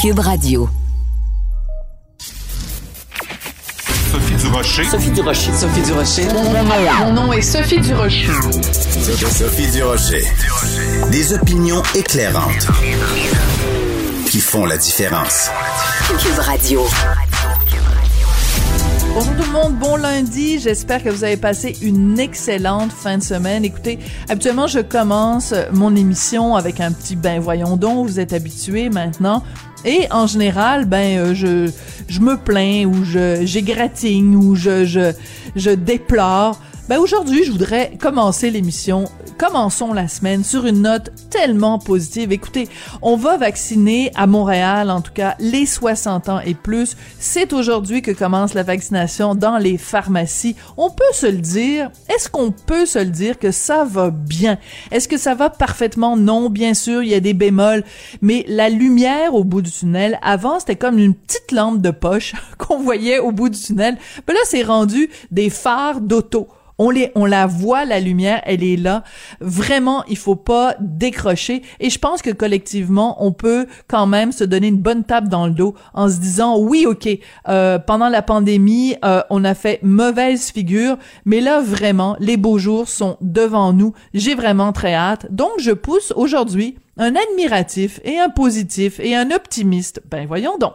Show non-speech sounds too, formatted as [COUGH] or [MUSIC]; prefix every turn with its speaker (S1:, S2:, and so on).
S1: Cube Radio.
S2: Sophie Durocher.
S3: Sophie Durocher. Sophie Durocher.
S4: Mon nom est Sophie Durocher.
S5: Sophie Durocher. Des opinions éclairantes qui font la différence.
S1: Cube Radio.
S6: Bonjour tout le monde, bon lundi. J'espère que vous avez passé une excellente fin de semaine. Écoutez, habituellement, je commence mon émission avec un petit ben voyons donc, vous êtes habitués maintenant. Et en général, ben euh, je je me plains ou je j'égratigne ou je je je déplore. Ben aujourd'hui, je voudrais commencer l'émission, commençons la semaine sur une note tellement positive. Écoutez, on va vacciner à Montréal, en tout cas, les 60 ans et plus. C'est aujourd'hui que commence la vaccination dans les pharmacies. On peut se le dire. Est-ce qu'on peut se le dire que ça va bien? Est-ce que ça va parfaitement? Non, bien sûr, il y a des bémols. Mais la lumière au bout du tunnel, avant, c'était comme une petite lampe de poche [LAUGHS] qu'on voyait au bout du tunnel. Mais là, c'est rendu des phares d'auto. On, les, on la voit, la lumière, elle est là. Vraiment, il faut pas décrocher. Et je pense que collectivement, on peut quand même se donner une bonne tape dans le dos en se disant, oui, ok, euh, pendant la pandémie, euh, on a fait mauvaise figure, mais là, vraiment, les beaux jours sont devant nous. J'ai vraiment très hâte. Donc, je pousse aujourd'hui un admiratif et un positif et un optimiste. Ben, voyons donc.